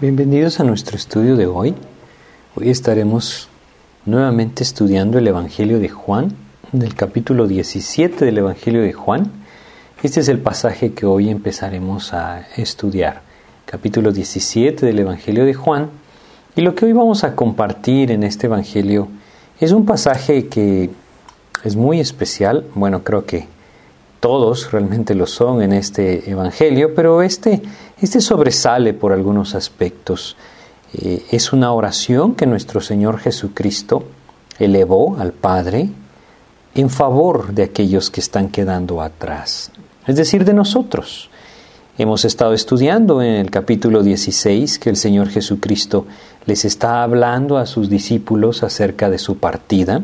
Bienvenidos a nuestro estudio de hoy. Hoy estaremos nuevamente estudiando el Evangelio de Juan, del capítulo 17 del Evangelio de Juan. Este es el pasaje que hoy empezaremos a estudiar, capítulo 17 del Evangelio de Juan. Y lo que hoy vamos a compartir en este Evangelio es un pasaje que es muy especial. Bueno, creo que todos realmente lo son en este Evangelio, pero este, este sobresale por algunos aspectos. Eh, es una oración que nuestro Señor Jesucristo elevó al Padre en favor de aquellos que están quedando atrás, es decir, de nosotros. Hemos estado estudiando en el capítulo 16 que el Señor Jesucristo les está hablando a sus discípulos acerca de su partida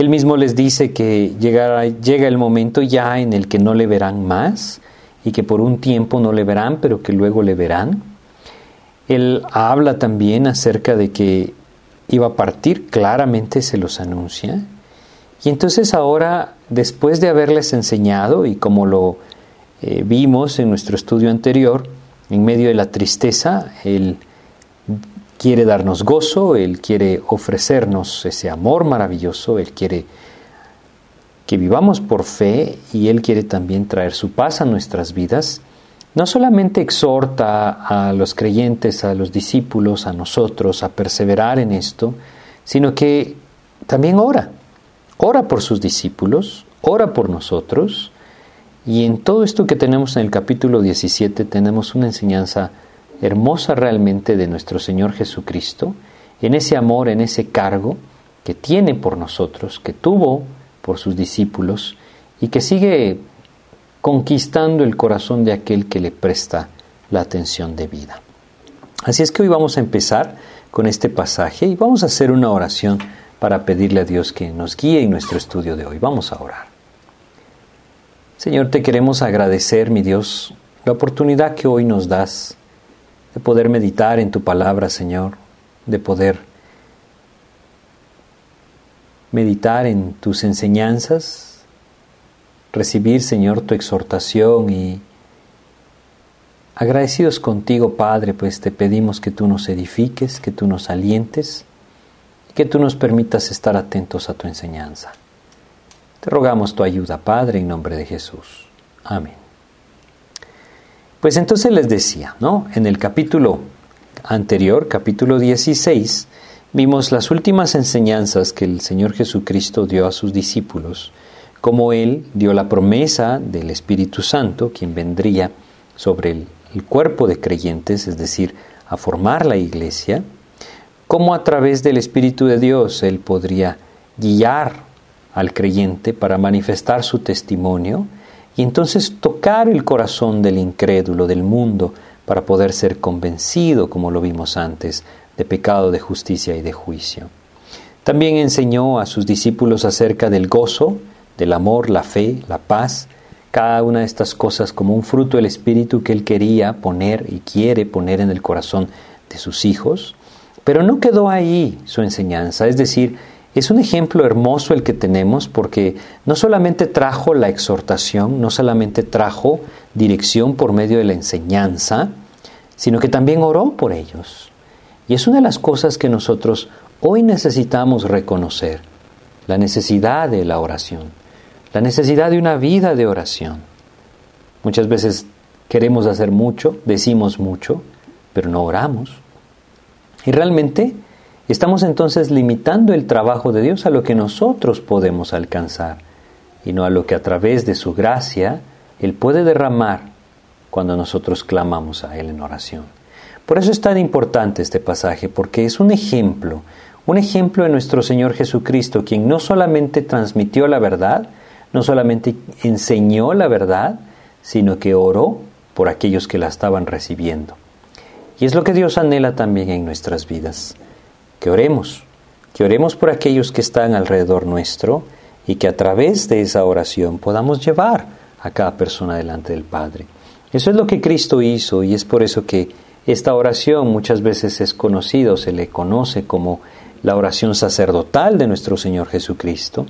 él mismo les dice que llega el momento ya en el que no le verán más y que por un tiempo no le verán, pero que luego le verán. Él habla también acerca de que iba a partir, claramente se los anuncia. Y entonces ahora, después de haberles enseñado, y como lo eh, vimos en nuestro estudio anterior, en medio de la tristeza, Él quiere darnos gozo, Él quiere ofrecernos ese amor maravilloso, Él quiere que vivamos por fe y Él quiere también traer su paz a nuestras vidas. No solamente exhorta a los creyentes, a los discípulos, a nosotros a perseverar en esto, sino que también ora. Ora por sus discípulos, ora por nosotros. Y en todo esto que tenemos en el capítulo 17 tenemos una enseñanza hermosa realmente de nuestro Señor Jesucristo, en ese amor, en ese cargo que tiene por nosotros, que tuvo por sus discípulos y que sigue conquistando el corazón de aquel que le presta la atención de vida. Así es que hoy vamos a empezar con este pasaje y vamos a hacer una oración para pedirle a Dios que nos guíe en nuestro estudio de hoy. Vamos a orar. Señor, te queremos agradecer, mi Dios, la oportunidad que hoy nos das de poder meditar en tu palabra, Señor, de poder meditar en tus enseñanzas, recibir, Señor, tu exhortación y agradecidos contigo, Padre, pues te pedimos que tú nos edifiques, que tú nos alientes y que tú nos permitas estar atentos a tu enseñanza. Te rogamos tu ayuda, Padre, en nombre de Jesús. Amén. Pues entonces les decía, ¿no? En el capítulo anterior, capítulo 16, vimos las últimas enseñanzas que el Señor Jesucristo dio a sus discípulos, como Él dio la promesa del Espíritu Santo, quien vendría sobre el, el cuerpo de creyentes, es decir, a formar la iglesia, cómo a través del Espíritu de Dios Él podría guiar al creyente para manifestar su testimonio, y entonces tocar el corazón del incrédulo, del mundo, para poder ser convencido, como lo vimos antes, de pecado, de justicia y de juicio. También enseñó a sus discípulos acerca del gozo, del amor, la fe, la paz, cada una de estas cosas como un fruto del Espíritu que Él quería poner y quiere poner en el corazón de sus hijos. Pero no quedó ahí su enseñanza, es decir, es un ejemplo hermoso el que tenemos porque no solamente trajo la exhortación, no solamente trajo dirección por medio de la enseñanza, sino que también oró por ellos. Y es una de las cosas que nosotros hoy necesitamos reconocer, la necesidad de la oración, la necesidad de una vida de oración. Muchas veces queremos hacer mucho, decimos mucho, pero no oramos. Y realmente Estamos entonces limitando el trabajo de Dios a lo que nosotros podemos alcanzar y no a lo que a través de su gracia Él puede derramar cuando nosotros clamamos a Él en oración. Por eso es tan importante este pasaje, porque es un ejemplo, un ejemplo de nuestro Señor Jesucristo, quien no solamente transmitió la verdad, no solamente enseñó la verdad, sino que oró por aquellos que la estaban recibiendo. Y es lo que Dios anhela también en nuestras vidas que oremos, que oremos por aquellos que están alrededor nuestro y que a través de esa oración podamos llevar a cada persona delante del Padre. Eso es lo que Cristo hizo y es por eso que esta oración muchas veces es conocida o se le conoce como la oración sacerdotal de nuestro Señor Jesucristo.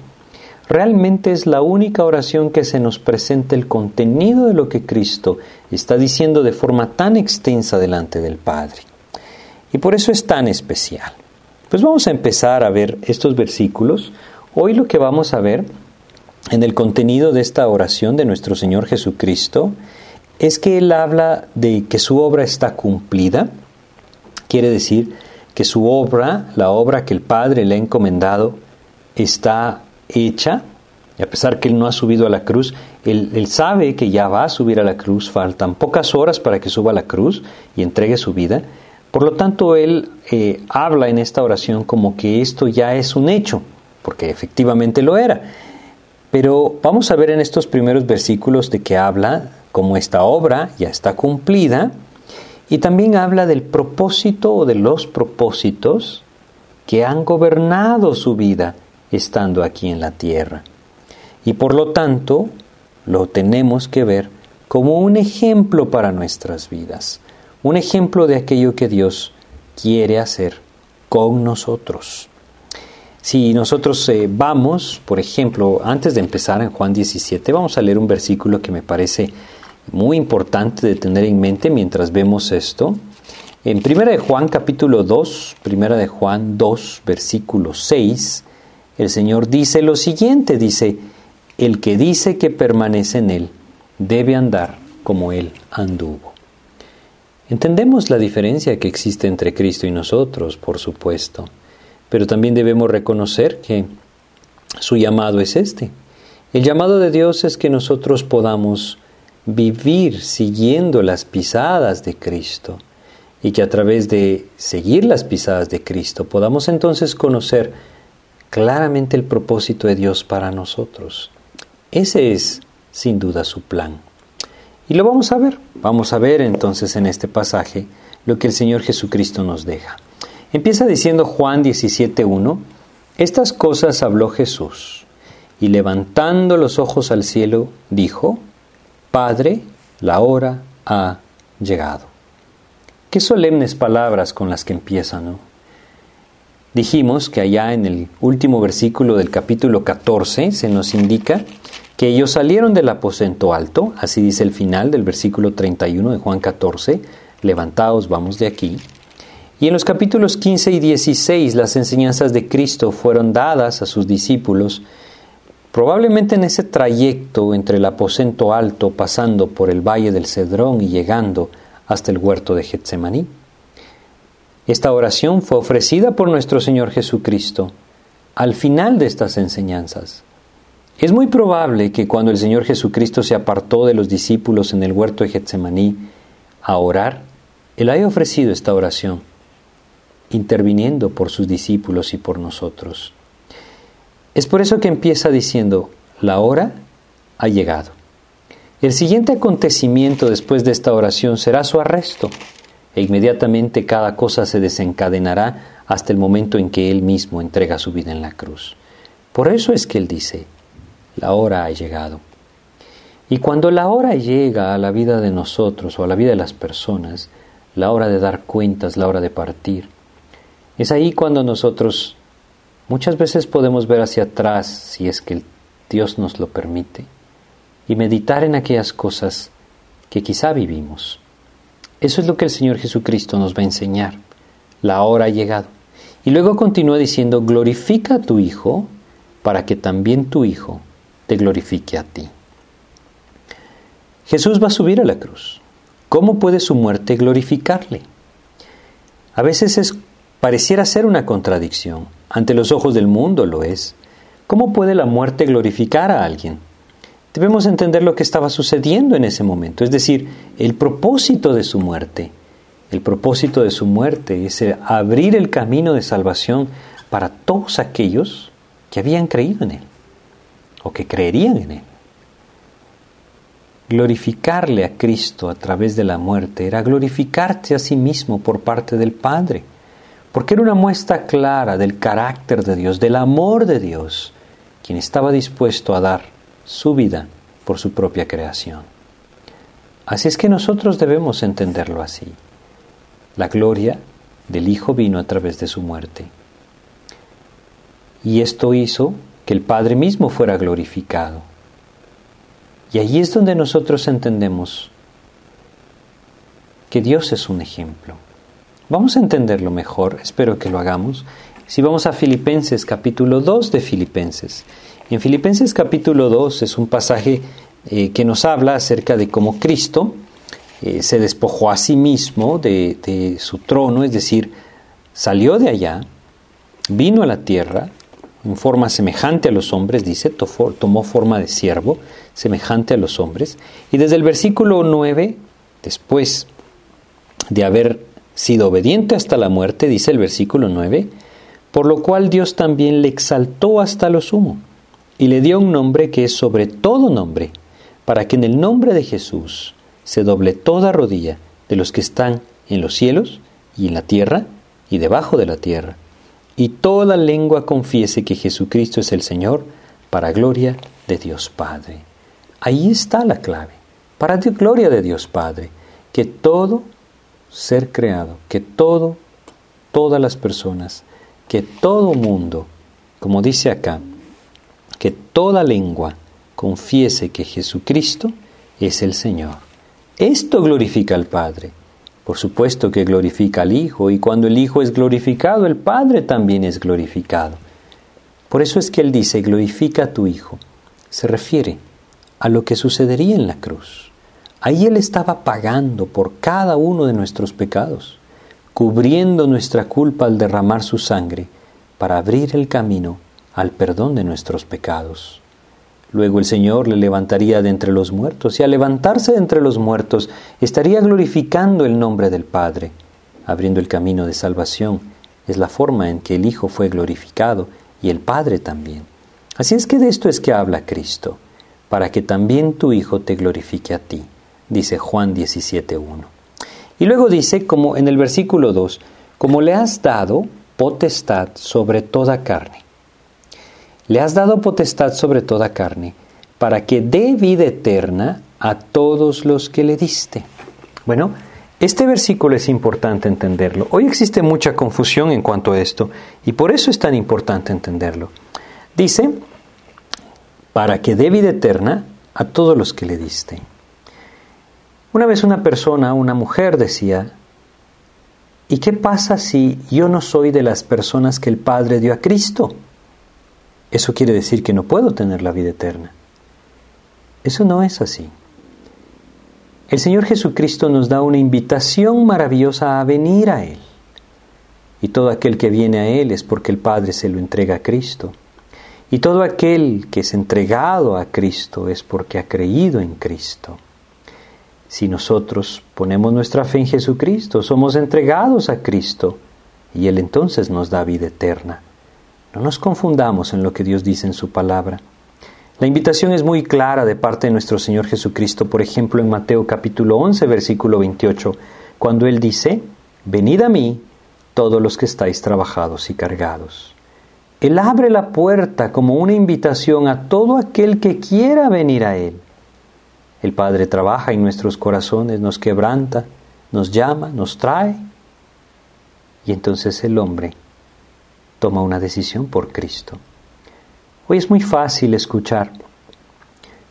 Realmente es la única oración que se nos presenta el contenido de lo que Cristo está diciendo de forma tan extensa delante del Padre. y por eso es tan especial. Pues vamos a empezar a ver estos versículos. Hoy lo que vamos a ver en el contenido de esta oración de nuestro Señor Jesucristo es que Él habla de que su obra está cumplida, quiere decir que su obra, la obra que el Padre le ha encomendado, está hecha, y a pesar que Él no ha subido a la cruz, él, sabe que ya va a subir a la cruz, faltan pocas horas para que suba a la cruz y entregue su vida, por lo tanto Él eh, habla en esta oración como que esto ya es un hecho, porque efectivamente lo era. Pero vamos a ver en estos primeros versículos de que habla como esta obra ya está cumplida y también habla del propósito o de los propósitos que han gobernado su vida estando aquí en la tierra. Y por lo tanto, lo tenemos que ver como un ejemplo para nuestras vidas, un ejemplo de aquello que Dios quiere hacer con nosotros. Si nosotros eh, vamos, por ejemplo, antes de empezar en Juan 17, vamos a leer un versículo que me parece muy importante de tener en mente mientras vemos esto. En Primera de Juan capítulo 2, Primera de Juan 2, versículo 6, el Señor dice lo siguiente, dice, el que dice que permanece en Él debe andar como Él anduvo. Entendemos la diferencia que existe entre Cristo y nosotros, por supuesto, pero también debemos reconocer que su llamado es este. El llamado de Dios es que nosotros podamos vivir siguiendo las pisadas de Cristo y que a través de seguir las pisadas de Cristo podamos entonces conocer claramente el propósito de Dios para nosotros. Ese es, sin duda, su plan. Y lo vamos a ver. Vamos a ver entonces en este pasaje lo que el Señor Jesucristo nos deja. Empieza diciendo Juan 17.1, estas cosas habló Jesús, y levantando los ojos al cielo, dijo, Padre, la hora ha llegado. Qué solemnes palabras con las que empieza, ¿no? Dijimos que allá en el último versículo del capítulo 14 se nos indica que ellos salieron del aposento alto, así dice el final del versículo 31 de Juan 14, levantaos, vamos de aquí. Y en los capítulos 15 y 16 las enseñanzas de Cristo fueron dadas a sus discípulos, probablemente en ese trayecto entre el aposento alto, pasando por el valle del Cedrón y llegando hasta el huerto de Getsemaní. Esta oración fue ofrecida por nuestro Señor Jesucristo al final de estas enseñanzas. Es muy probable que cuando el Señor Jesucristo se apartó de los discípulos en el huerto de Getsemaní a orar, Él haya ofrecido esta oración, interviniendo por sus discípulos y por nosotros. Es por eso que empieza diciendo, la hora ha llegado. El siguiente acontecimiento después de esta oración será su arresto e inmediatamente cada cosa se desencadenará hasta el momento en que Él mismo entrega su vida en la cruz. Por eso es que Él dice, la hora ha llegado. Y cuando la hora llega a la vida de nosotros o a la vida de las personas, la hora de dar cuentas, la hora de partir, es ahí cuando nosotros muchas veces podemos ver hacia atrás, si es que Dios nos lo permite, y meditar en aquellas cosas que quizá vivimos eso es lo que el Señor Jesucristo nos va a enseñar. La hora ha llegado. Y luego continúa diciendo, glorifica a tu Hijo para que también tu Hijo te glorifique a ti. Jesús va a subir a la cruz. ¿Cómo puede su muerte glorificarle? A veces es, pareciera ser una contradicción. Ante los ojos del mundo lo es. ¿Cómo puede la muerte glorificar a alguien? Debemos entender lo que estaba sucediendo en ese momento, es decir, el propósito de su muerte. El propósito de su muerte es abrir el camino de salvación para todos aquellos que habían creído en Él o que creerían en Él. Glorificarle a Cristo a través de la muerte era glorificarte a sí mismo por parte del Padre, porque era una muestra clara del carácter de Dios, del amor de Dios, quien estaba dispuesto a dar su vida por su propia creación. Así es que nosotros debemos entenderlo así. La gloria del Hijo vino a través de su muerte. Y esto hizo que el Padre mismo fuera glorificado. Y allí es donde nosotros entendemos que Dios es un ejemplo. Vamos a entenderlo mejor, espero que lo hagamos. Si vamos a Filipenses capítulo 2 de Filipenses. En Filipenses capítulo 2 es un pasaje eh, que nos habla acerca de cómo Cristo eh, se despojó a sí mismo de, de su trono, es decir, salió de allá, vino a la tierra en forma semejante a los hombres, dice, tomó forma de siervo, semejante a los hombres, y desde el versículo 9, después de haber sido obediente hasta la muerte, dice el versículo 9, por lo cual Dios también le exaltó hasta lo sumo, y le dio un nombre que es sobre todo nombre, para que en el nombre de Jesús se doble toda rodilla de los que están en los cielos y en la tierra y debajo de la tierra, y toda lengua confiese que Jesucristo es el Señor, para gloria de Dios Padre. Ahí está la clave, para gloria de Dios Padre, que todo ser creado, que todo, todas las personas, que todo mundo, como dice acá, que toda lengua confiese que Jesucristo es el Señor. Esto glorifica al Padre. Por supuesto que glorifica al Hijo, y cuando el Hijo es glorificado, el Padre también es glorificado. Por eso es que Él dice, glorifica a tu Hijo. Se refiere a lo que sucedería en la cruz. Ahí Él estaba pagando por cada uno de nuestros pecados, cubriendo nuestra culpa al derramar su sangre para abrir el camino al perdón de nuestros pecados. Luego el Señor le levantaría de entre los muertos y al levantarse de entre los muertos estaría glorificando el nombre del Padre, abriendo el camino de salvación. Es la forma en que el Hijo fue glorificado y el Padre también. Así es que de esto es que habla Cristo, para que también tu Hijo te glorifique a ti, dice Juan 17.1. Y luego dice, como en el versículo 2, como le has dado potestad sobre toda carne le has dado potestad sobre toda carne, para que dé vida eterna a todos los que le diste. Bueno, este versículo es importante entenderlo. Hoy existe mucha confusión en cuanto a esto, y por eso es tan importante entenderlo. Dice, para que dé vida eterna a todos los que le diste. Una vez una persona, una mujer decía, ¿y qué pasa si yo no soy de las personas que el Padre dio a Cristo? eso quiere decir que no puedo tener la vida eterna. Eso no es así. El Señor Jesucristo nos da una invitación maravillosa a venir a Él. Y todo aquel que viene a Él es porque el Padre se lo entrega a Cristo. Y todo aquel que es entregado a Cristo es porque ha creído en Cristo. Si nosotros ponemos nuestra fe en Jesucristo, somos entregados a Cristo y Él entonces nos da vida eterna. No nos confundamos en lo que Dios dice en su palabra. La invitación es muy clara de parte de nuestro Señor Jesucristo, por ejemplo en Mateo capítulo 11, versículo 28, cuando Él dice, Venid a mí todos los que estáis trabajados y cargados. Él abre la puerta como una invitación a todo aquel que quiera venir a Él. El Padre trabaja en nuestros corazones, nos quebranta, nos llama, nos trae. Y entonces el hombre toma una decisión por Cristo. Hoy es muy fácil escuchar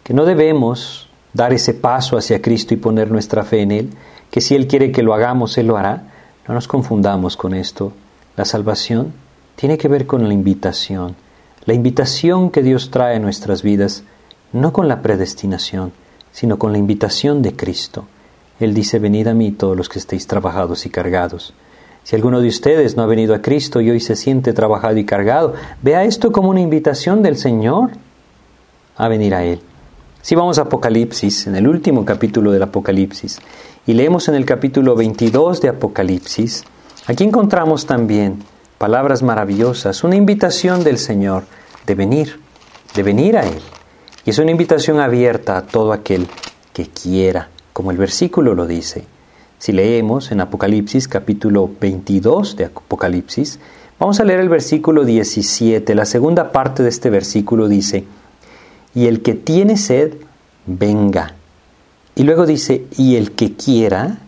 que no debemos dar ese paso hacia Cristo y poner nuestra fe en Él, que si Él quiere que lo hagamos, Él lo hará. No nos confundamos con esto. La salvación tiene que ver con la invitación, la invitación que Dios trae a nuestras vidas, no con la predestinación, sino con la invitación de Cristo. Él dice, venid a mí todos los que estéis trabajados y cargados si alguno de ustedes no ha venido a Cristo y hoy se siente trabajado y cargado, vea esto como una invitación del Señor a venir a Él. Si vamos a Apocalipsis, en el último capítulo del Apocalipsis, y leemos en el capítulo 22 de Apocalipsis, aquí encontramos también palabras maravillosas, una invitación del Señor de venir, de venir a Él. Es una invitación abierta a todo aquel que quiera, como el versículo lo dice. Si leemos en Apocalipsis capítulo 22 de Apocalipsis, vamos a leer el versículo 17. La segunda parte de este versículo dice, y el que tiene sed, venga. Y luego dice, y el que quiera,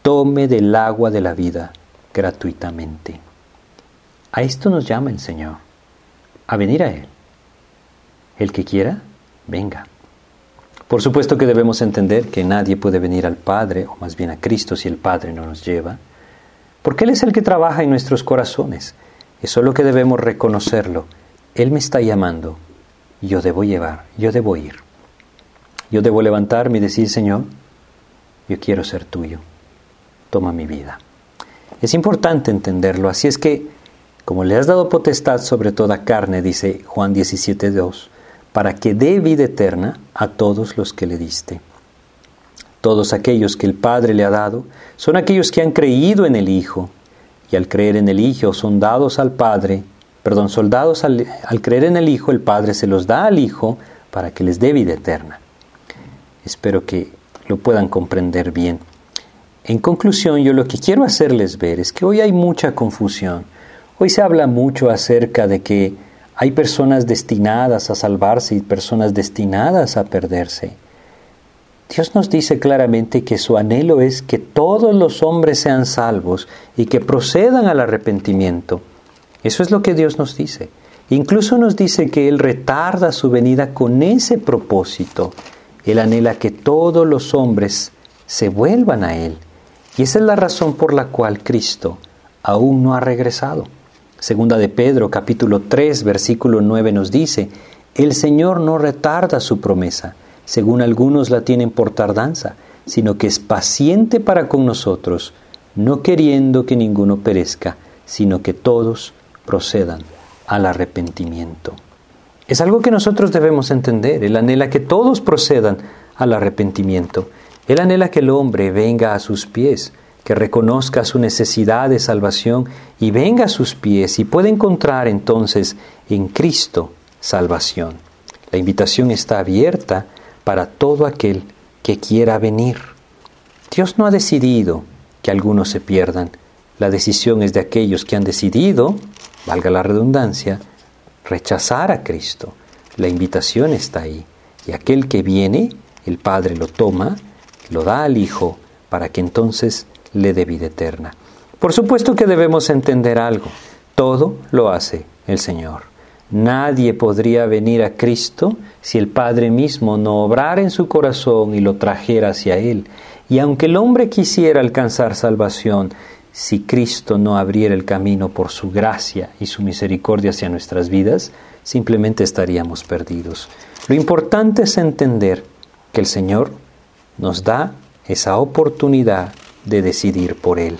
tome del agua de la vida gratuitamente. A esto nos llama el Señor, a venir a Él. El que quiera, venga. Por supuesto que debemos entender que nadie puede venir al Padre, o más bien a Cristo, si el Padre no nos lleva. porque Él es el que trabaja en nuestros corazones. Es lo que debemos reconocerlo. Él me está llamando, yo debo llevar, yo debo ir. Yo debo levantarme y decir, Señor, yo quiero ser tuyo, toma mi vida. Es importante entenderlo, así es que, como le has dado potestad sobre toda carne, dice Juan 17.2, para que dé vida eterna a todos los que le diste. Todos aquellos que el Padre le ha dado son aquellos que han creído en el Hijo, y al creer en el Hijo son dados al Padre, perdón, soldados al, al creer en el Hijo, el Padre se los da al Hijo para que les dé vida eterna. Espero que lo puedan comprender bien. En conclusión, yo lo que quiero hacerles ver es que hoy hay mucha confusión. Hoy se habla mucho acerca de que hay personas destinadas a salvarse y personas destinadas a perderse. Dios nos dice claramente que su anhelo es que todos los hombres sean salvos y que procedan al arrepentimiento. Eso es lo que Dios nos dice. Incluso nos dice que Él retarda su venida con ese propósito. Él anhela que todos los hombres se vuelvan a Él. Y esa es la razón por la cual Cristo aún no ha regresado. Segunda de Pedro capítulo 3 versículo 9 nos dice, el Señor no retarda su promesa según algunos la tienen por tardanza, sino que es paciente para con nosotros, no queriendo que ninguno perezca, sino que todos procedan al arrepentimiento. Es algo que nosotros debemos entender. Él anhela que todos procedan al arrepentimiento. Él anhela que el hombre venga a sus pies, que reconozca su necesidad de salvación y venga a sus pies y pueda encontrar entonces en Cristo salvación. La invitación está abierta para todo aquel que quiera venir. Dios no ha decidido que algunos se pierdan. La decisión es de aquellos que han decidido, valga la redundancia, rechazar a Cristo. La invitación está ahí. Y aquel que viene, el Padre lo toma, lo da al Hijo, para que entonces le dé vida eterna. Por supuesto que debemos entender algo. Todo lo hace el Señor. Nadie podría venir a Cristo si el Padre mismo no obrara en su corazón y lo trajera hacia Él. Y aunque el hombre quisiera alcanzar salvación, si Cristo no abriera el camino por su gracia y su misericordia hacia nuestras vidas, simplemente estaríamos perdidos. Lo importante es entender que el Señor nos da esa oportunidad de decidir por Él.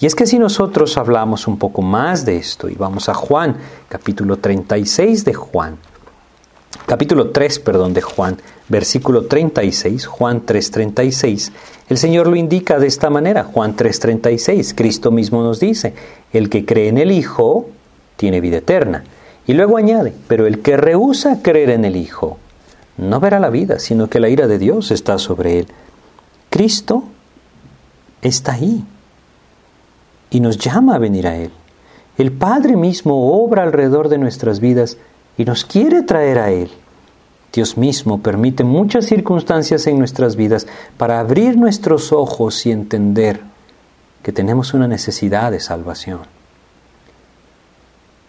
Y es que si nosotros hablamos un poco más de esto y vamos a Juan, capítulo 36 de Juan, capítulo 3, perdón, de Juan, versículo 36, Juan 3:36, el Señor lo indica de esta manera, Juan 3:36, Cristo mismo nos dice, el que cree en el Hijo tiene vida eterna. Y luego añade, pero el que rehúsa creer en el Hijo no verá la vida, sino que la ira de Dios está sobre él. Cristo está ahí y nos llama a venir a Él. El Padre mismo obra alrededor de nuestras vidas y nos quiere traer a Él. Dios mismo permite muchas circunstancias en nuestras vidas para abrir nuestros ojos y entender que tenemos una necesidad de salvación.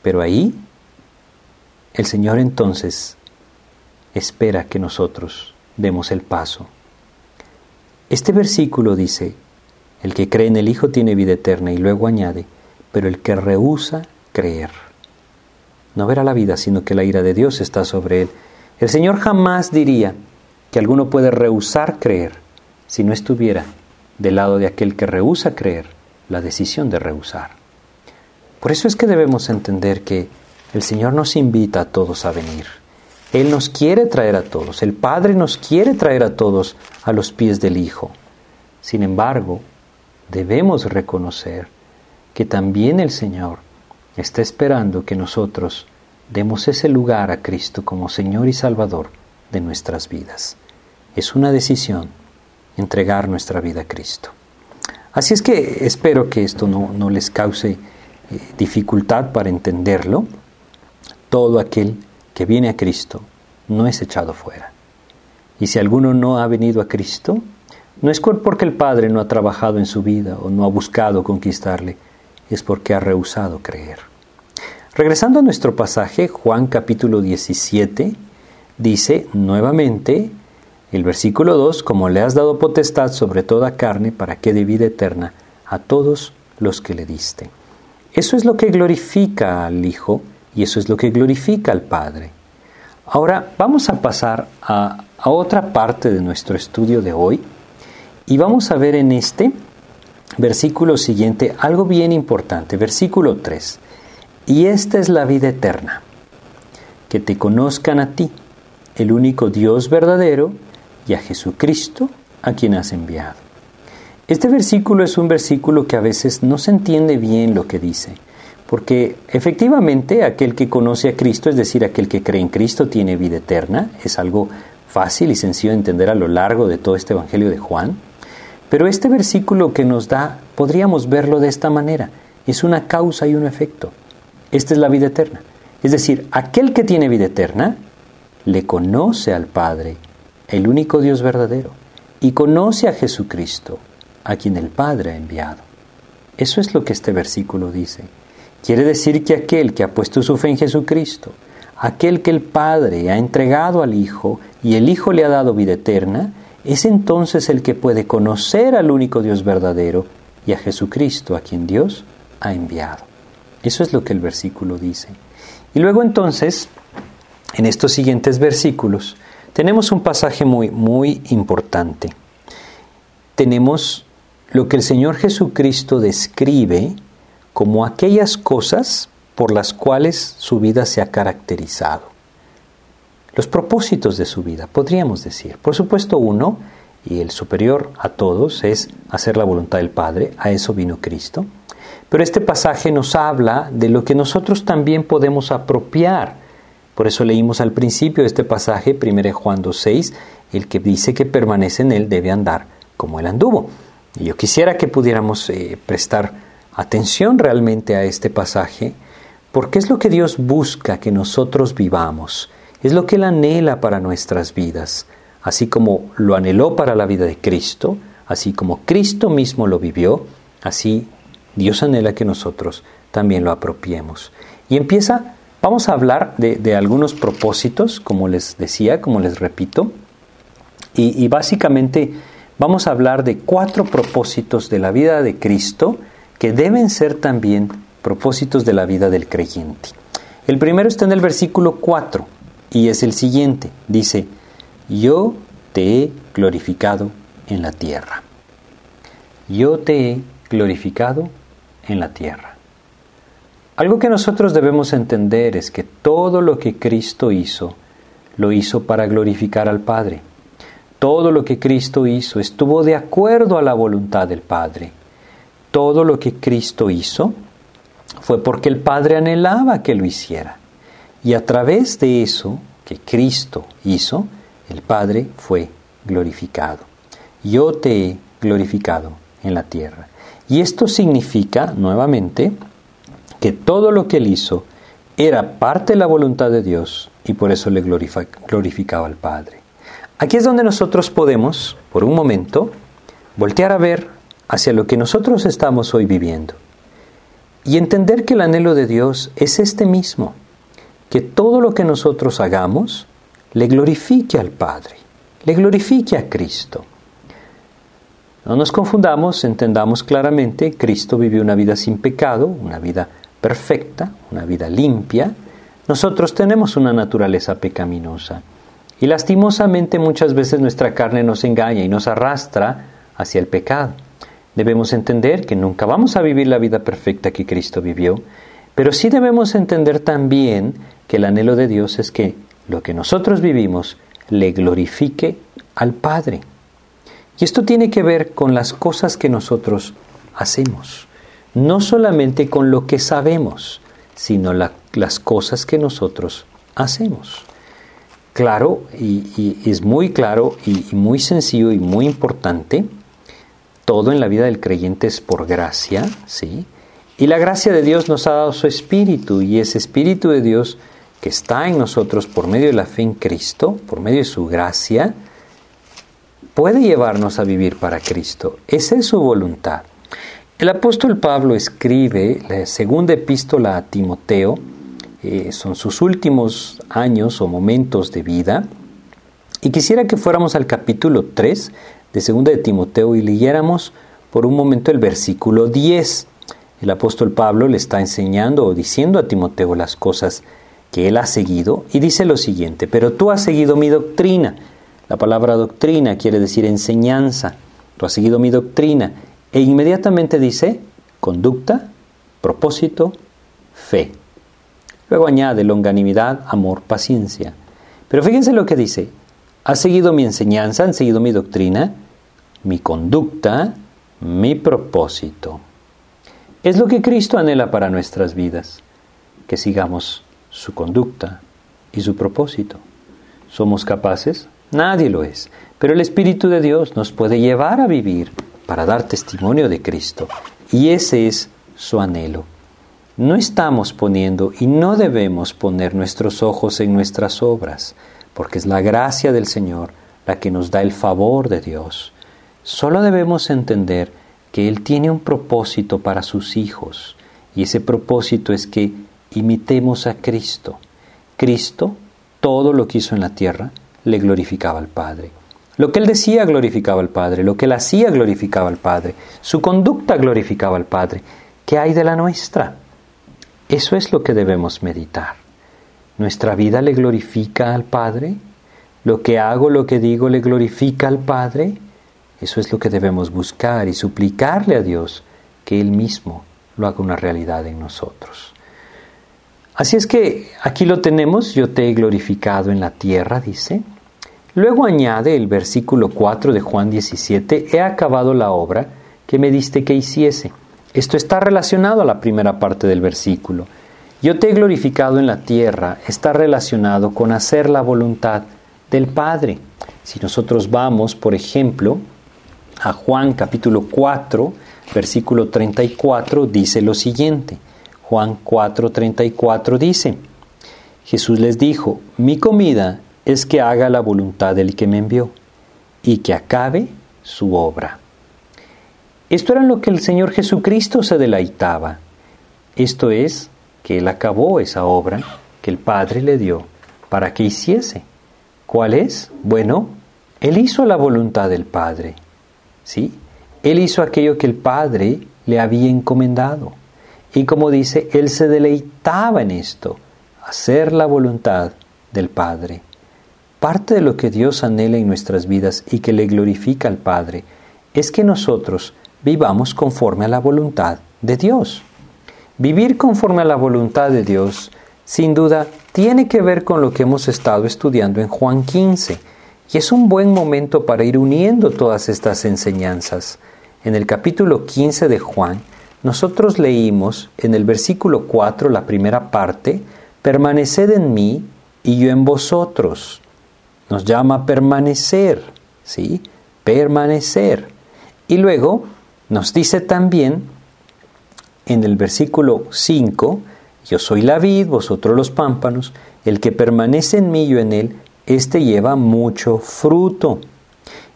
Pero ahí el Señor entonces espera que nosotros demos el paso. Este versículo dice, el que cree en el Hijo tiene vida eterna y luego añade, pero el que rehúsa creer no verá la vida, sino que la ira de Dios está sobre él. El Señor jamás diría que alguno puede rehusar creer si no estuviera del lado de aquel que rehúsa creer la decisión de rehusar. Por eso es que debemos entender que el Señor nos invita a todos a venir. Él nos quiere traer a todos, el Padre nos quiere traer a todos a los pies del Hijo. Sin embargo, debemos reconocer que también el Señor está esperando que nosotros demos ese lugar a Cristo como Señor y Salvador de nuestras vidas. Es una decisión entregar nuestra vida a Cristo. Así es que espero que esto no, les cause eh, dificultad para entenderlo. Todo aquel que viene a Cristo no es echado fuera. Y si alguno no ha venido a Cristo, no es porque el Padre no ha trabajado en su vida o no ha buscado conquistarle, es porque ha rehusado creer. Regresando a nuestro pasaje, Juan capítulo 17, dice nuevamente el versículo 2, como le has dado potestad sobre toda carne para que de vida eterna a todos los que le diste. Eso es lo que glorifica al Hijo y eso es lo que glorifica al Padre. Ahora vamos a pasar a, a otra parte de nuestro estudio de hoy y vamos a ver en este versículo siguiente algo bien importante, versículo 3. Y esta es la vida eterna, que te conozcan a ti, el único Dios verdadero, y a Jesucristo, a quien has enviado. Este versículo es un versículo que a veces no se entiende bien lo que dice, porque efectivamente aquel que conoce a Cristo, es decir, aquel que cree en Cristo, tiene vida eterna, es algo fácil y sencillo de entender a lo largo de todo este Evangelio de Juan, pero este versículo que nos da, podríamos verlo de esta manera, es una causa y un efecto. Esta es la vida eterna. Es decir, aquel que tiene vida eterna le conoce al Padre, el único Dios verdadero, y conoce a Jesucristo, a quien el Padre ha enviado. Eso es lo que este versículo dice. Quiere decir que aquel que ha puesto su fe en Jesucristo, aquel que el Padre ha entregado al Hijo y el Hijo le ha dado vida eterna, es entonces el que puede conocer al único Dios verdadero y a Jesucristo, a quien Dios ha enviado. Eso es lo que el versículo dice. Y luego entonces, en estos siguientes versículos, tenemos un pasaje muy, muy importante. Tenemos lo que el Señor Jesucristo describe como aquellas cosas por las cuales su vida se ha caracterizado. Los propósitos de su vida, podríamos decir. Por supuesto, uno, y el superior a todos, es hacer la voluntad del Padre, a eso vino Cristo. Pero este pasaje nos habla de lo que nosotros también podemos apropiar. Por eso leímos al principio de este pasaje, 1 Juan 2.6, el que dice que permanece en él debe andar como él anduvo. Y yo quisiera que pudiéramos eh, prestar atención realmente a este pasaje, porque es lo que Dios busca que nosotros vivamos, es lo que Él anhela para nuestras vidas, así como lo anheló para la vida de Cristo, así como Cristo mismo lo vivió, así Dios anhela que nosotros también lo apropiemos. Y empieza, vamos a hablar de, algunos propósitos, como les decía, como les repito, y básicamente vamos a hablar de cuatro propósitos de la vida de Cristo que deben ser también propósitos de la vida del creyente. El primero está en el versículo 4 y es el siguiente. Dice, yo te he glorificado en la tierra. Yo te he glorificado en la tierra. Algo que nosotros debemos entender es que todo lo que Cristo hizo, lo hizo para glorificar al Padre. Todo lo que Cristo hizo estuvo de acuerdo a la voluntad del Padre. Todo lo que Cristo hizo fue porque el Padre anhelaba que lo hiciera. Y a través de eso que Cristo hizo, el Padre fue glorificado. Yo te he glorificado en la tierra. Y esto significa, nuevamente, que todo lo que él hizo era parte de la voluntad de Dios y por eso le glorificaba al Padre. Aquí es donde nosotros podemos, por un momento, voltear a ver hacia lo que nosotros estamos hoy viviendo y entender que el anhelo de Dios es este mismo, que todo lo que nosotros hagamos le glorifique al Padre, le glorifique a Cristo. No nos confundamos, entendamos claramente, Cristo vivió una vida sin pecado, una vida perfecta, una vida limpia. Nosotros tenemos una naturaleza pecaminosa. Y lastimosamente muchas veces nuestra carne nos engaña y nos arrastra hacia el pecado. Debemos entender que nunca vamos a vivir la vida perfecta que Cristo vivió, pero sí debemos entender también que el anhelo de Dios es que lo que nosotros vivimos le glorifique al Padre. Y esto tiene que ver con las cosas que nosotros hacemos, no solamente con lo que sabemos, sino las cosas que nosotros hacemos claro y, es muy claro y, y, muy sencillo y muy importante. Todo en la vida del creyente es por gracia, ¿sí? Y la gracia de Dios nos ha dado su Espíritu y ese Espíritu de Dios que está en nosotros por medio de la fe en Cristo, por medio de su gracia, puede llevarnos a vivir para Cristo. Esa es su voluntad. El apóstol Pablo escribe la segunda epístola a Timoteo, eh, son sus últimos años o momentos de vida. Y quisiera que fuéramos al capítulo 3 de 2 de Timoteo y leyéramos por un momento el versículo 10. El apóstol Pablo le está enseñando o diciendo a Timoteo las cosas que él ha seguido y dice lo siguiente, pero tú has seguido mi doctrina. La palabra doctrina quiere decir enseñanza. Tú has seguido mi doctrina. E inmediatamente dice conducta, propósito, fe. Luego añade longanimidad, amor, paciencia. Pero fíjense lo que dice. Has seguido mi enseñanza, han seguido mi doctrina, mi conducta, mi propósito. Es lo que Cristo anhela para nuestras vidas, que sigamos su conducta y su propósito. ¿Somos capaces? Nadie lo es, pero el Espíritu de Dios nos puede llevar a vivir para dar testimonio de Cristo, y ese es su anhelo. No estamos poniendo y no debemos poner nuestros ojos en nuestras obras, porque es la gracia del Señor la que nos da el favor de Dios. Solo debemos entender que Él tiene un propósito para sus hijos y ese propósito es que imitemos a Cristo. Cristo, todo lo que hizo en la tierra, le glorificaba al Padre. Lo que Él decía glorificaba al Padre, lo que Él hacía glorificaba al Padre, su conducta glorificaba al Padre. ¿Qué hay de la nuestra? Eso es lo que debemos meditar. ¿Nuestra vida le glorifica al Padre? ¿Lo que hago, lo que digo, le glorifica al Padre? Eso es lo que debemos buscar y suplicarle a Dios que Él mismo lo haga una realidad en nosotros. Así es que aquí lo tenemos, yo te he glorificado en la tierra, dice. Luego añade el versículo 4 de Juan 17, he acabado la obra que me diste que hiciese. Esto está relacionado a la primera parte del versículo. Yo te he glorificado en la tierra está relacionado con hacer la voluntad del Padre. Si nosotros vamos, por ejemplo, a Juan capítulo 4, versículo 34, dice lo siguiente. Juan 4, 34 dice, Jesús les dijo, mi comida es que haga la voluntad del que me envió y que acabe su obra. Esto era lo que el Señor Jesucristo se deleitaba. Esto es, que Él acabó esa obra que el Padre le dio para que hiciese. ¿Cuál es? Bueno, Él hizo la voluntad del Padre. ¿sí? Él hizo aquello que el Padre le había encomendado. Y como dice, Él se deleitaba en esto, hacer la voluntad del Padre. Parte de lo que Dios anhela en nuestras vidas y que le glorifica al Padre es que nosotros vivamos conforme a la voluntad de Dios. Vivir conforme a la voluntad de Dios, sin duda, tiene que ver con lo que hemos estado estudiando en Juan 15 y es un buen momento para ir uniendo todas estas enseñanzas. En el capítulo 15 de Juan, nosotros leímos en el versículo 4, la primera parte, permaneced en mí y yo en vosotros. Nos llama permanecer, ¿sí? Permanecer. Y luego nos dice también en el versículo 5, yo soy la vid, vosotros los pámpanos, el que permanece en mí y yo en él, este lleva mucho fruto.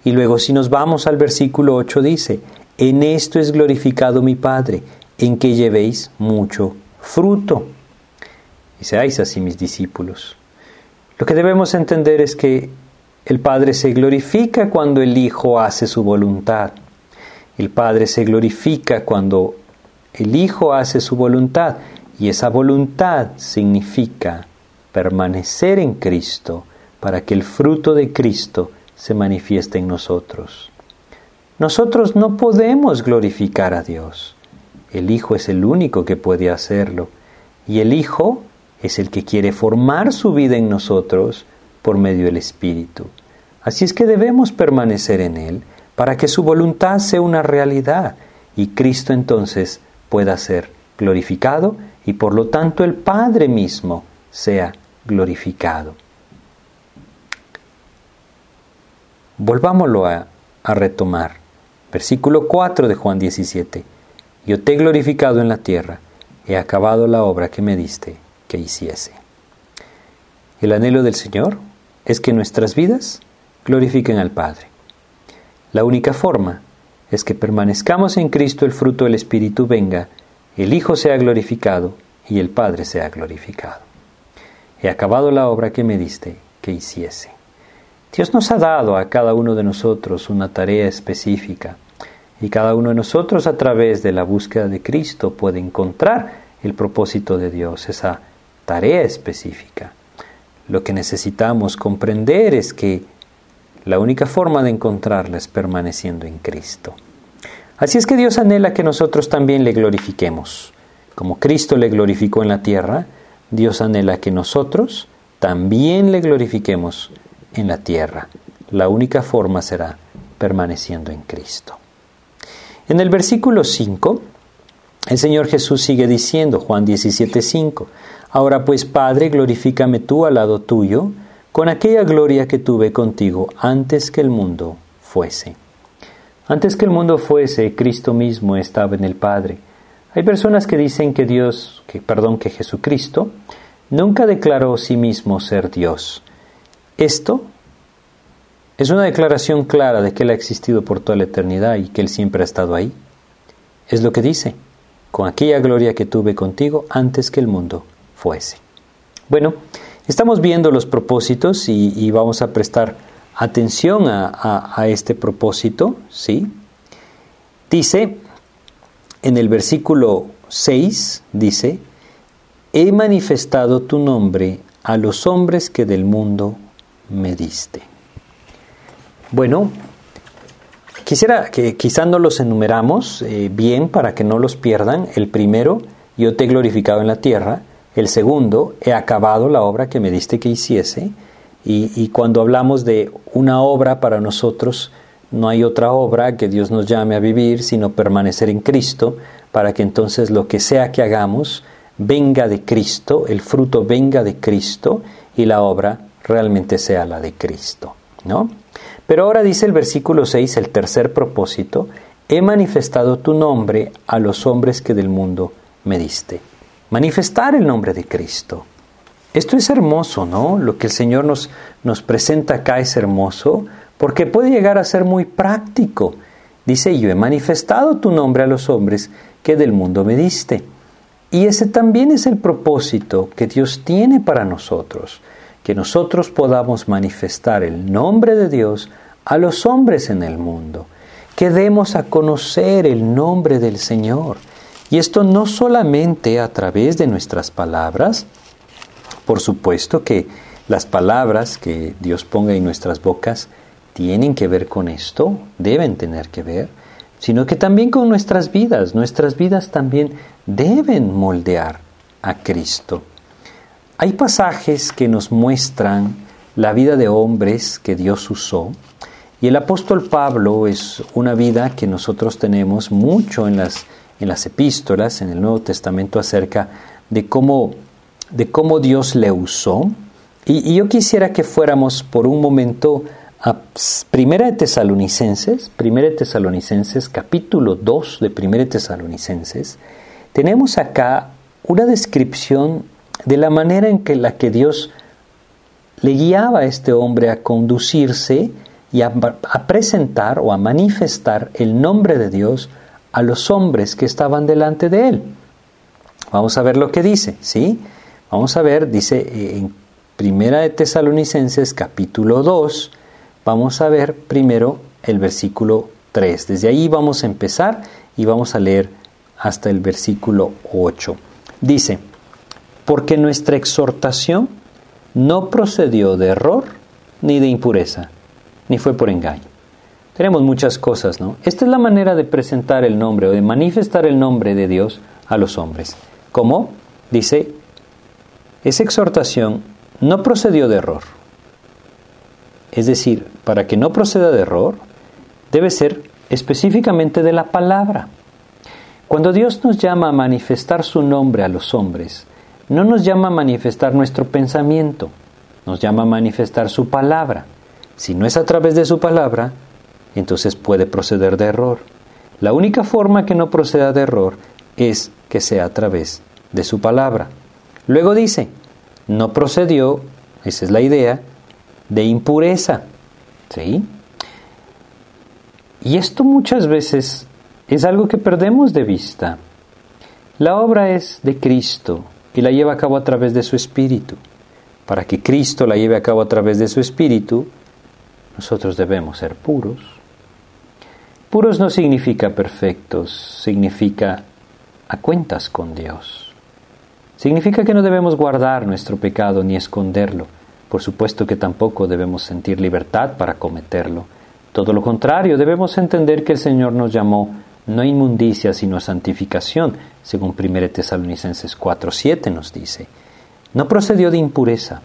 Y luego si nos vamos al versículo 8 dice, en esto es glorificado mi Padre, en que llevéis mucho fruto. Y seáis así mis discípulos. Lo que debemos entender es que el Padre se glorifica cuando el Hijo hace su voluntad. El Padre se glorifica cuando el Hijo hace su voluntad. Y esa voluntad significa permanecer en Cristo, para que el fruto de Cristo se manifieste en nosotros. Nosotros no podemos glorificar a Dios. El Hijo es el único que puede hacerlo. Y el Hijo es el que quiere formar su vida en nosotros por medio del Espíritu. Así es que debemos permanecer en Él para que su voluntad sea una realidad y Cristo entonces pueda ser glorificado y por lo tanto el Padre mismo sea glorificado. Volvámoslo a, retomar. Versículo 4 de Juan 17. Yo te he glorificado en la tierra, he acabado la obra que me diste que hiciese. El anhelo del Señor es que nuestras vidas glorifiquen al Padre. La única forma es que permanezcamos en Cristo, el fruto del Espíritu venga, el Hijo sea glorificado y el Padre sea glorificado. He acabado la obra que me diste que hiciese. Dios nos ha dado a cada uno de nosotros una tarea específica. Y cada uno de nosotros a través de la búsqueda de Cristo puede encontrar el propósito de Dios, esa tarea específica. Lo que necesitamos comprender es que la única forma de encontrarla es permaneciendo en Cristo. Así es que Dios anhela que nosotros también le glorifiquemos. Como Cristo le glorificó en la tierra, Dios anhela que nosotros también le glorifiquemos en la tierra. La única forma será permaneciendo en Cristo. En el versículo 5, el Señor Jesús sigue diciendo, Juan 17:5, Ahora pues, Padre, glorifícame tú al lado tuyo, con aquella gloria que tuve contigo antes que el mundo fuese. Antes que el mundo fuese, Cristo mismo estaba en el Padre. Hay personas que dicen que Dios, que perdón, que Jesucristo nunca declaró sí mismo ser Dios. Esto es una declaración clara de que Él ha existido por toda la eternidad y que Él siempre ha estado ahí. Es lo que dice, con aquella gloria que tuve contigo antes que el mundo fuese. Bueno, estamos viendo los propósitos y, vamos a prestar atención a, a este propósito, ¿sí? Dice, en el versículo 6, dice, he manifestado tu nombre a los hombres que del mundo me diste. Bueno, quisiera que quizás no los enumeramos eh, bien para que no los pierdan. El primero, yo te he glorificado en la tierra. El segundo, he acabado la obra que me diste que hiciese. Y, cuando hablamos de una obra para nosotros, no hay otra obra que Dios nos llame a vivir, sino permanecer en Cristo, para que entonces lo que sea que hagamos venga de Cristo, el fruto venga de Cristo y la obra realmente sea la de Cristo, ¿no? Pero ahora dice el versículo 6, el tercer propósito, he manifestado tu nombre a los hombres que del mundo me diste manifestar el nombre de Cristo. Esto es hermoso, ¿no? Lo que el Señor nos, nos presenta acá es hermoso porque puede llegar a ser muy práctico. Dice, yo he manifestado tu nombre a los hombres que del mundo me diste. Y ese también es el propósito que Dios tiene para nosotros, que nosotros podamos manifestar el nombre de Dios a los hombres en el mundo, que demos a conocer el nombre del Señor, y esto no solamente a través de nuestras palabras, por supuesto que las palabras que Dios ponga en nuestras bocas tienen que ver con esto, deben tener que ver, sino que también con nuestras vidas. Nuestras vidas también deben moldear a Cristo. Hay pasajes que nos muestran la vida de hombres que Dios usó, y el apóstol Pablo es una vida que nosotros tenemos mucho en las en las epístolas, en el Nuevo Testamento, acerca de cómo, de cómo Dios le usó. Y, yo quisiera que fuéramos por un momento a Primera de Tesalonicenses, Primera de Tesalonicenses, capítulo 2 de Primera de Tesalonicenses. Tenemos acá una descripción de la manera en que la que Dios le guiaba a este hombre a conducirse y a, presentar o a manifestar el nombre de Dios a los hombres que estaban delante de él. Vamos a ver lo que dice, ¿sí? Vamos a ver, dice eh, en Primera de Tesalonicenses capítulo 2, vamos a ver primero el versículo 3. Desde ahí vamos a empezar y vamos a leer hasta el versículo 8. Dice, porque nuestra exhortación no procedió de error ni de impureza, ni fue por engaño tenemos muchas cosas, ¿no? Esta es la manera de presentar el nombre o de manifestar el nombre de Dios a los hombres. ¿Cómo? Dice, esa exhortación no procedió de error. Es decir, para que no proceda de error, debe ser específicamente de la palabra. Cuando Dios nos llama a manifestar su nombre a los hombres, no nos llama a manifestar nuestro pensamiento, nos llama a manifestar su palabra. Si no es a través de su palabra, entonces puede proceder de error. La única forma que no proceda de error es que sea a través de su palabra. Luego dice, no procedió, esa es la idea, de impureza. ¿Sí? Y esto muchas veces es algo que perdemos de vista. La obra es de Cristo y la lleva a cabo a través de su Espíritu. Para que Cristo la lleve a cabo a través de su Espíritu, nosotros debemos ser puros, Puros no significa perfectos, significa a cuentas con Dios. Significa que no debemos guardar nuestro pecado ni esconderlo. Por supuesto que tampoco debemos sentir libertad para cometerlo. Todo lo contrario, debemos entender que el Señor nos llamó no inmundicia, sino santificación, según 1 Tesalonicenses 4:7 nos dice. No procedió de impureza.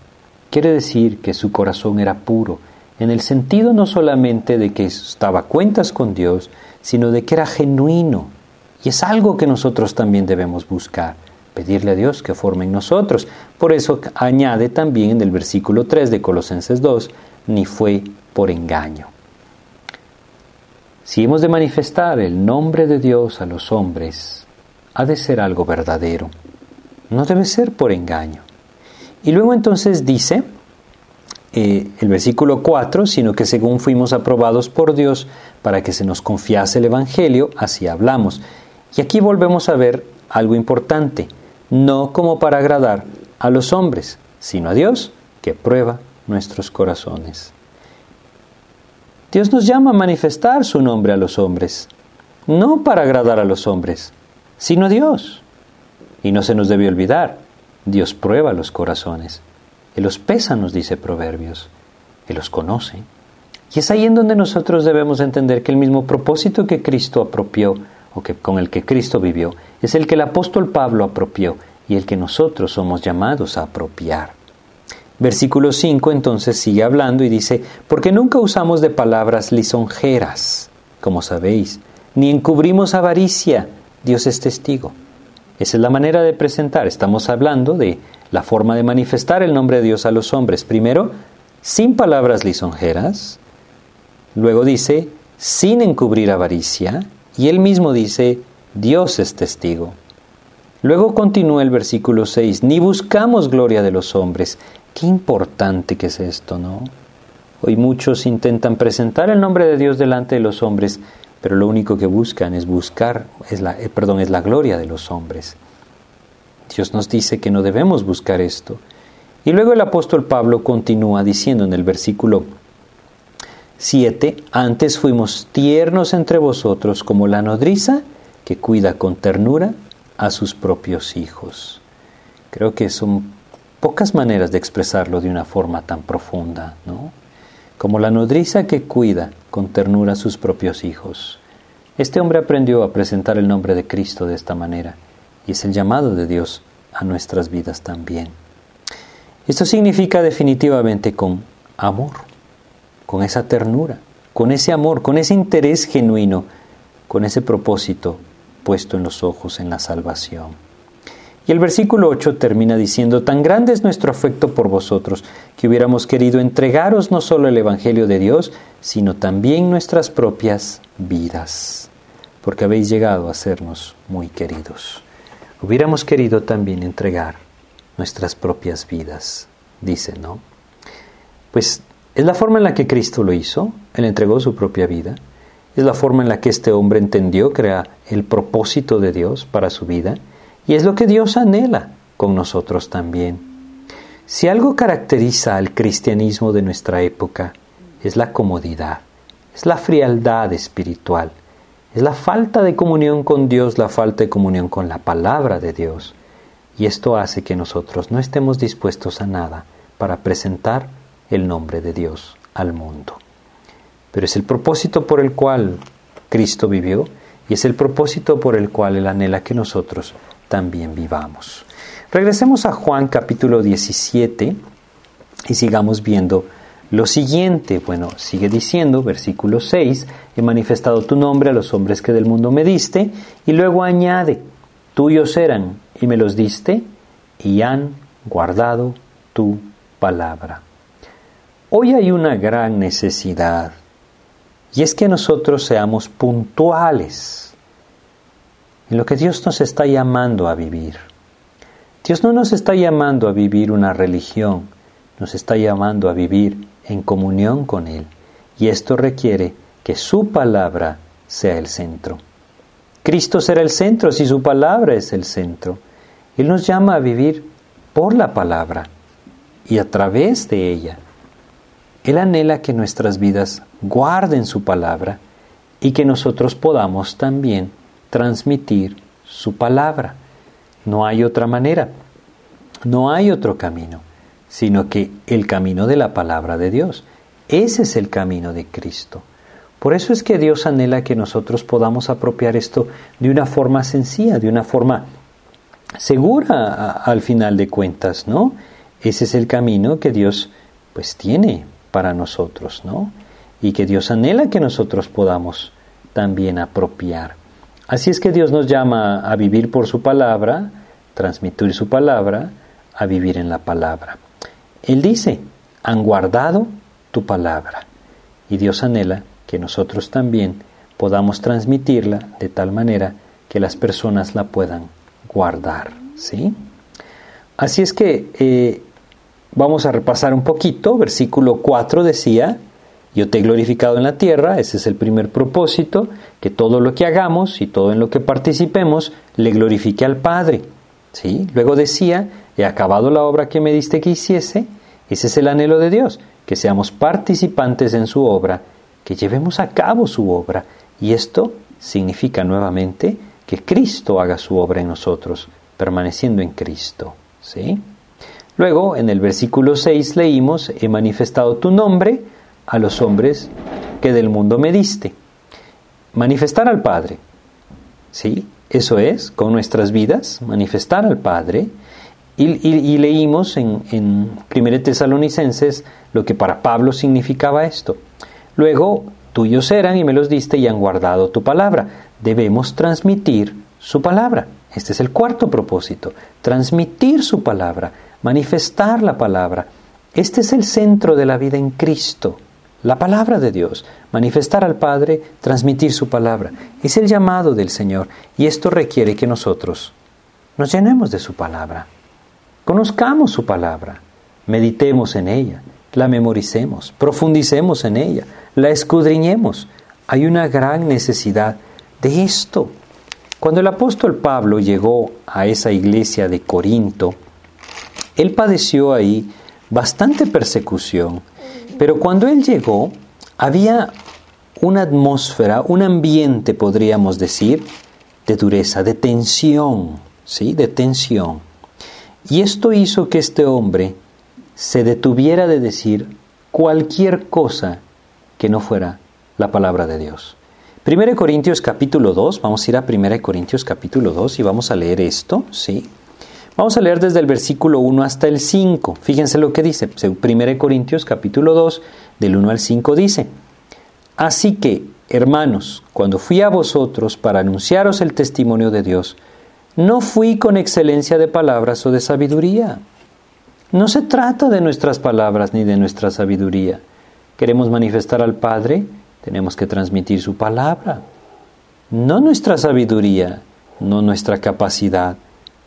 Quiere decir que su corazón era puro, en el sentido no solamente de que estaba a cuentas con Dios, sino de que era genuino. Y es algo que nosotros también debemos buscar, pedirle a Dios que forme en nosotros. Por eso añade también en el versículo 3 de Colosenses 2, ni fue por engaño. Si hemos de manifestar el nombre de Dios a los hombres, ha de ser algo verdadero, no debe ser por engaño. Y luego entonces dice, eh, el versículo 4, sino que según fuimos aprobados por Dios para que se nos confiase el Evangelio, así hablamos. Y aquí volvemos a ver algo importante, no como para agradar a los hombres, sino a Dios que prueba nuestros corazones. Dios nos llama a manifestar su nombre a los hombres, no para agradar a los hombres, sino a Dios. Y no se nos debe olvidar, Dios prueba los corazones. Él los pesa, nos dice Proverbios. Él los conoce. Y es ahí en donde nosotros debemos entender que el mismo propósito que Cristo apropió, o que con el que Cristo vivió, es el que el apóstol Pablo apropió y el que nosotros somos llamados a apropiar. Versículo 5 entonces sigue hablando y dice, porque nunca usamos de palabras lisonjeras, como sabéis, ni encubrimos avaricia, Dios es testigo. Esa es la manera de presentar. Estamos hablando de la forma de manifestar el nombre de Dios a los hombres. Primero, sin palabras lisonjeras. Luego dice, sin encubrir avaricia. Y él mismo dice, Dios es testigo. Luego continúa el versículo 6, ni buscamos gloria de los hombres. Qué importante que es esto, ¿no? Hoy muchos intentan presentar el nombre de Dios delante de los hombres, pero lo único que buscan es buscar, es la, eh, perdón, es la gloria de los hombres. Dios nos dice que no debemos buscar esto. Y luego el apóstol Pablo continúa diciendo en el versículo 7, antes fuimos tiernos entre vosotros como la nodriza que cuida con ternura a sus propios hijos. Creo que son pocas maneras de expresarlo de una forma tan profunda, ¿no? Como la nodriza que cuida con ternura a sus propios hijos. Este hombre aprendió a presentar el nombre de Cristo de esta manera y es el llamado de Dios a nuestras vidas también. Esto significa definitivamente con amor, con esa ternura, con ese amor, con ese interés genuino, con ese propósito puesto en los ojos en la salvación. Y el versículo 8 termina diciendo, tan grande es nuestro afecto por vosotros, que hubiéramos querido entregaros no solo el Evangelio de Dios, sino también nuestras propias vidas, porque habéis llegado a sernos muy queridos hubiéramos querido también entregar nuestras propias vidas, dice, ¿no? Pues es la forma en la que Cristo lo hizo, Él entregó su propia vida, es la forma en la que este hombre entendió que era el propósito de Dios para su vida, y es lo que Dios anhela con nosotros también. Si algo caracteriza al cristianismo de nuestra época, es la comodidad, es la frialdad espiritual, es la falta de comunión con Dios, la falta de comunión con la palabra de Dios. Y esto hace que nosotros no estemos dispuestos a nada para presentar el nombre de Dios al mundo. Pero es el propósito por el cual Cristo vivió y es el propósito por el cual Él anhela que nosotros también vivamos. Regresemos a Juan capítulo 17 y sigamos viendo lo siguiente, bueno, sigue diciendo, versículo 6, he manifestado tu nombre a los hombres que del mundo me diste, y luego añade, tuyos eran y me los diste, y han guardado tu palabra. Hoy hay una gran necesidad, y es que nosotros seamos puntuales en lo que Dios nos está llamando a vivir. Dios no nos está llamando a vivir una religión, nos está llamando a vivir en comunión con Él, y esto requiere que su palabra sea el centro. Cristo será el centro si su palabra es el centro. Él nos llama a vivir por la palabra y a través de ella. Él anhela que nuestras vidas guarden su palabra y que nosotros podamos también transmitir su palabra. No hay otra manera, no hay otro camino, sino que el camino de la palabra de Dios. Ese es el camino de Cristo. Por eso es que Dios anhela que nosotros podamos apropiar esto de una forma sencilla, de una forma segura al final de cuentas, ¿no? Ese es el camino que Dios pues tiene para nosotros, ¿no? Y que Dios anhela que nosotros podamos también apropiar. Así es que Dios nos llama a vivir por su palabra, transmitir su palabra, a vivir en la palabra. Él dice, han guardado tu palabra. Y Dios anhela que nosotros también podamos transmitirla de tal manera que las personas la puedan guardar. ¿sí? Así es que eh, vamos a repasar un poquito. Versículo 4 decía, yo te he glorificado en la tierra, ese es el primer propósito, que todo lo que hagamos y todo en lo que participemos le glorifique al Padre. ¿Sí? Luego decía, he acabado la obra que me diste que hiciese, ese es el anhelo de Dios, que seamos participantes en su obra, que llevemos a cabo su obra. Y esto significa nuevamente que Cristo haga su obra en nosotros, permaneciendo en Cristo. ¿Sí? Luego, en el versículo 6 leímos, he manifestado tu nombre, a los hombres que del mundo me diste. Manifestar al Padre. ¿Sí? Eso es, con nuestras vidas, manifestar al Padre. Y, leímos en, en 1 Tesalonicenses lo que para Pablo significaba esto. Luego, tuyos eran y me los diste y han guardado tu palabra. Debemos transmitir su palabra. Este es el cuarto propósito, transmitir su palabra, manifestar la palabra. Este es el centro de la vida en Cristo la palabra de Dios, manifestar al Padre, transmitir su palabra. Es el llamado del Señor y esto requiere que nosotros nos llenemos de su palabra, conozcamos su palabra, meditemos en ella, la memoricemos, profundicemos en ella, la escudriñemos. Hay una gran necesidad de esto. Cuando el apóstol Pablo llegó a esa iglesia de Corinto, él padeció ahí bastante persecución, pero cuando él llegó, había una atmósfera, un ambiente, podríamos decir, de dureza, de tensión, ¿sí? De tensión. Y esto hizo que este hombre se detuviera de decir cualquier cosa que no fuera la palabra de Dios. 1 Corintios capítulo 2, vamos a ir a 1 Corintios capítulo 2 y vamos a leer esto, ¿sí? Vamos a leer desde el versículo 1 hasta el 5. Fíjense lo que dice. 1 Corintios capítulo 2, del 1 al 5 dice, Así que, hermanos, cuando fui a vosotros para anunciaros el testimonio de Dios, no fui con excelencia de palabras o de sabiduría. No se trata de nuestras palabras ni de nuestra sabiduría. Queremos manifestar al Padre, tenemos que transmitir su palabra. No nuestra sabiduría, no nuestra capacidad,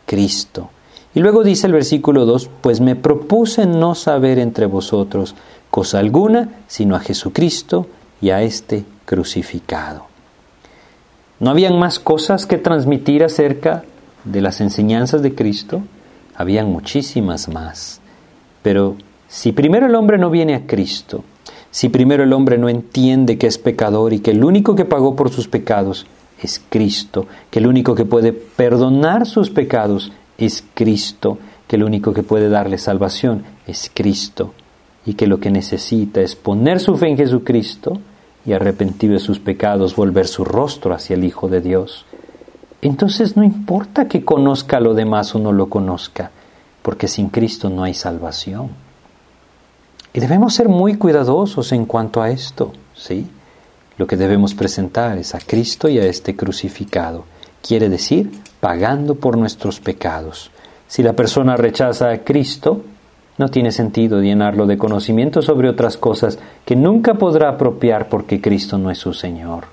Cristo. Y luego dice el versículo 2, pues me propuse no saber entre vosotros cosa alguna, sino a Jesucristo y a este crucificado. ¿No habían más cosas que transmitir acerca de las enseñanzas de Cristo? Habían muchísimas más. Pero si primero el hombre no viene a Cristo, si primero el hombre no entiende que es pecador y que el único que pagó por sus pecados es Cristo, que el único que puede perdonar sus pecados es Cristo, que el único que puede darle salvación es Cristo, y que lo que necesita es poner su fe en Jesucristo y arrepentido de sus pecados volver su rostro hacia el Hijo de Dios. Entonces no importa que conozca lo demás o no lo conozca, porque sin Cristo no hay salvación. Y debemos ser muy cuidadosos en cuanto a esto, ¿sí? Lo que debemos presentar es a Cristo y a este crucificado. Quiere decir, pagando por nuestros pecados. Si la persona rechaza a Cristo, no tiene sentido llenarlo de conocimiento sobre otras cosas que nunca podrá apropiar porque Cristo no es su Señor.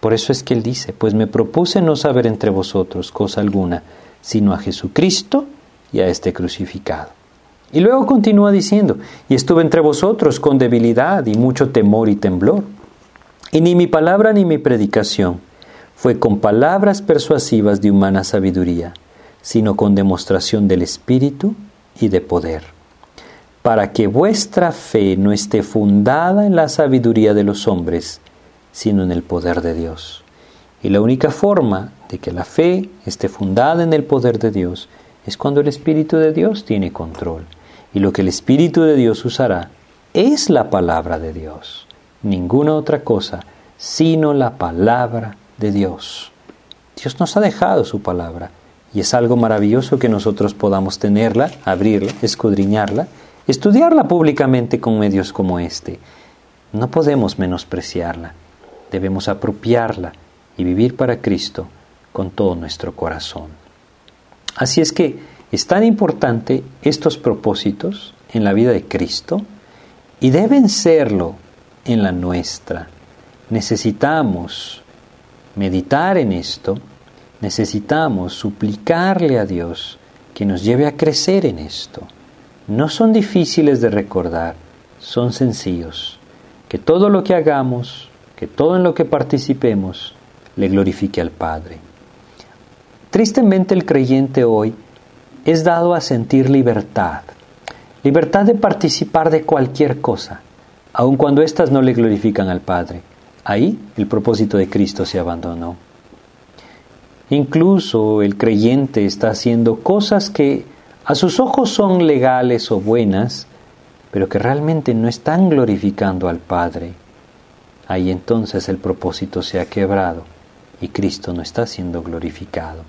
Por eso es que Él dice, pues me propuse no saber entre vosotros cosa alguna, sino a Jesucristo y a este crucificado. Y luego continúa diciendo, y estuve entre vosotros con debilidad y mucho temor y temblor. Y ni mi palabra ni mi predicación fue con palabras persuasivas de humana sabiduría, sino con demostración del Espíritu y de poder, para que vuestra fe no esté fundada en la sabiduría de los hombres, sino en el poder de Dios. Y la única forma de que la fe esté fundada en el poder de Dios es cuando el Espíritu de Dios tiene control. Y lo que el Espíritu de Dios usará es la palabra de Dios, ninguna otra cosa, sino la palabra de Dios. Dios nos ha dejado su palabra y es algo maravilloso que nosotros podamos tenerla, abrirla, escudriñarla, estudiarla públicamente con medios como este. No podemos menospreciarla, debemos apropiarla y vivir para Cristo con todo nuestro corazón. Así es que es tan importante estos propósitos en la vida de Cristo y deben serlo en la nuestra. Necesitamos meditar en esto, necesitamos suplicarle a Dios que nos lleve a crecer en esto. No son difíciles de recordar, son sencillos. Que todo lo que hagamos, que todo en lo que participemos, le glorifique al Padre. Tristemente el creyente hoy es dado a sentir libertad, libertad de participar de cualquier cosa, aun cuando éstas no le glorifican al Padre. Ahí el propósito de Cristo se abandonó. Incluso el creyente está haciendo cosas que a sus ojos son legales o buenas, pero que realmente no están glorificando al Padre. Ahí entonces el propósito se ha quebrado y Cristo no está siendo glorificado.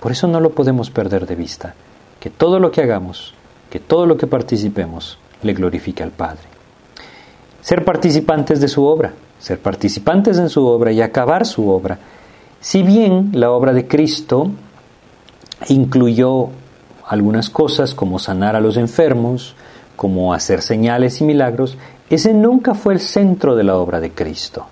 Por eso no lo podemos perder de vista, que todo lo que hagamos, que todo lo que participemos, le glorifique al Padre. Ser participantes de su obra, ser participantes en su obra y acabar su obra. Si bien la obra de Cristo incluyó algunas cosas como sanar a los enfermos, como hacer señales y milagros, ese nunca fue el centro de la obra de Cristo.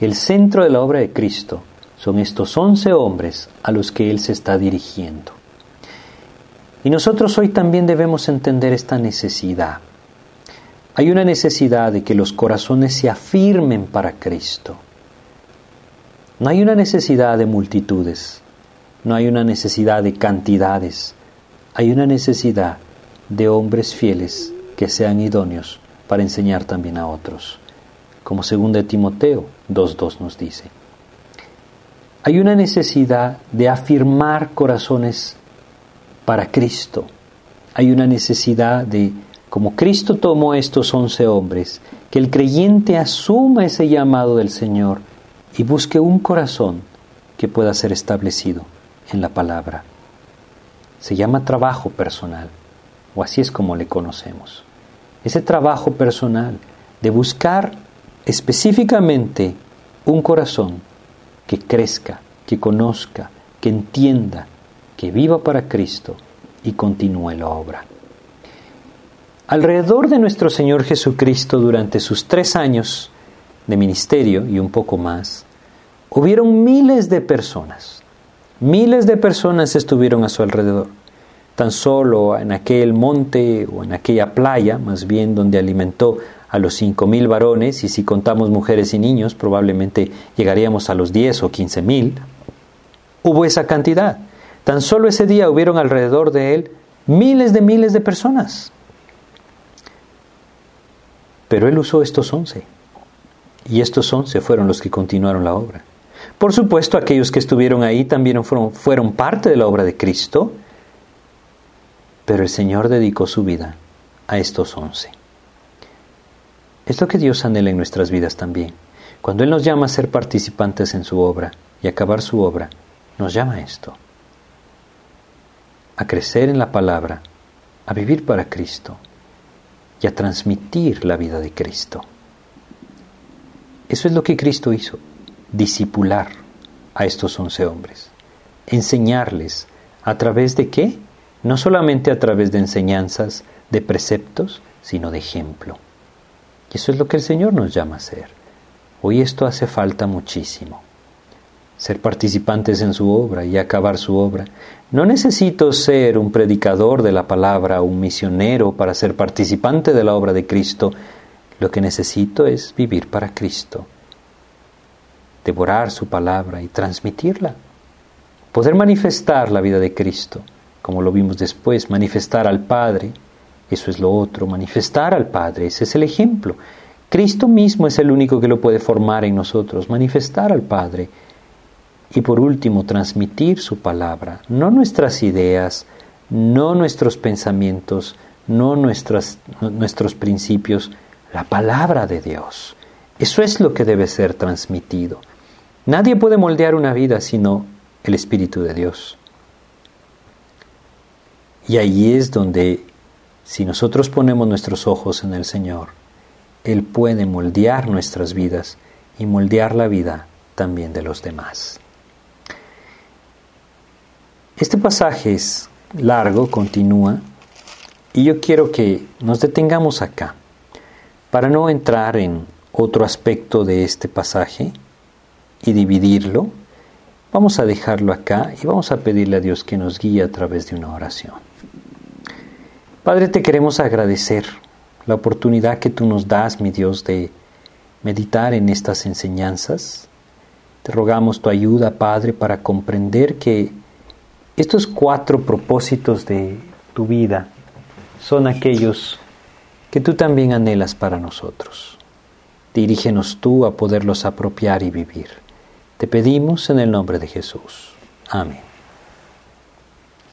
El centro de la obra de Cristo son estos once hombres a los que Él se está dirigiendo. Y nosotros hoy también debemos entender esta necesidad. Hay una necesidad de que los corazones se afirmen para Cristo. No hay una necesidad de multitudes, no hay una necesidad de cantidades, hay una necesidad de hombres fieles que sean idóneos para enseñar también a otros, como según de Timoteo 2.2 nos dice. Hay una necesidad de afirmar corazones para Cristo. Hay una necesidad de, como Cristo tomó estos once hombres, que el creyente asuma ese llamado del Señor y busque un corazón que pueda ser establecido en la palabra. Se llama trabajo personal, o así es como le conocemos. Ese trabajo personal de buscar específicamente un corazón que crezca, que conozca, que entienda, que viva para Cristo y continúe la obra. Alrededor de nuestro Señor Jesucristo durante sus tres años de ministerio y un poco más, hubieron miles de personas. Miles de personas estuvieron a su alrededor. Tan solo en aquel monte o en aquella playa, más bien donde alimentó a los cinco mil varones, y si contamos mujeres y niños, probablemente llegaríamos a los diez o quince mil, hubo esa cantidad. Tan solo ese día hubieron alrededor de él miles de miles de personas. Pero él usó estos once. Y estos once fueron los que continuaron la obra. Por supuesto, aquellos que estuvieron ahí también fueron, parte de la obra de Cristo, pero el Señor dedicó su vida a estos once. Es lo que Dios anhela en nuestras vidas también. Cuando Él nos llama a ser participantes en su obra y acabar su obra, nos llama a esto. A crecer en la palabra, a vivir para Cristo y a transmitir la vida de Cristo. Eso es lo que Cristo hizo, disipular a estos once hombres, enseñarles a través de qué? No solamente a través de enseñanzas, de preceptos, sino de ejemplo. Y eso es lo que el Señor nos llama a hacer. Hoy esto hace falta muchísimo. Ser participantes en su obra y acabar su obra. No necesito ser un predicador de la palabra, un misionero para ser participante de la obra de Cristo. Lo que necesito es vivir para Cristo, devorar su palabra y transmitirla. Poder manifestar la vida de Cristo, como lo vimos después, manifestar al Padre eso es lo otro, manifestar al Padre, ese es el ejemplo. Cristo mismo es el único que lo puede formar en nosotros, manifestar al Padre. Y por último, transmitir su palabra, no nuestras ideas, no nuestros pensamientos, no nuestros principios, la palabra de Dios. Eso es lo que debe ser transmitido. Nadie puede moldear una vida sino el Espíritu de Dios. Y ahí es donde, si nosotros ponemos nuestros ojos en el Señor, Él puede moldear nuestras vidas y moldear la vida también de los demás. Este pasaje es largo, continúa, y yo quiero que nos detengamos acá, para no entrar en otro aspecto de este pasaje y dividirlo. Vamos a dejarlo acá y vamos a pedirle a Dios que nos guíe a través de una oración. Padre, te queremos agradecer la oportunidad que tú nos das, mi Dios, de meditar en estas enseñanzas. Te rogamos tu ayuda, Padre, para comprender que estos cuatro propósitos de tu vida son aquellos que tú también anhelas para nosotros. Dirígenos tú a poderlos apropiar y vivir. Te pedimos en el nombre de Jesús. Amén.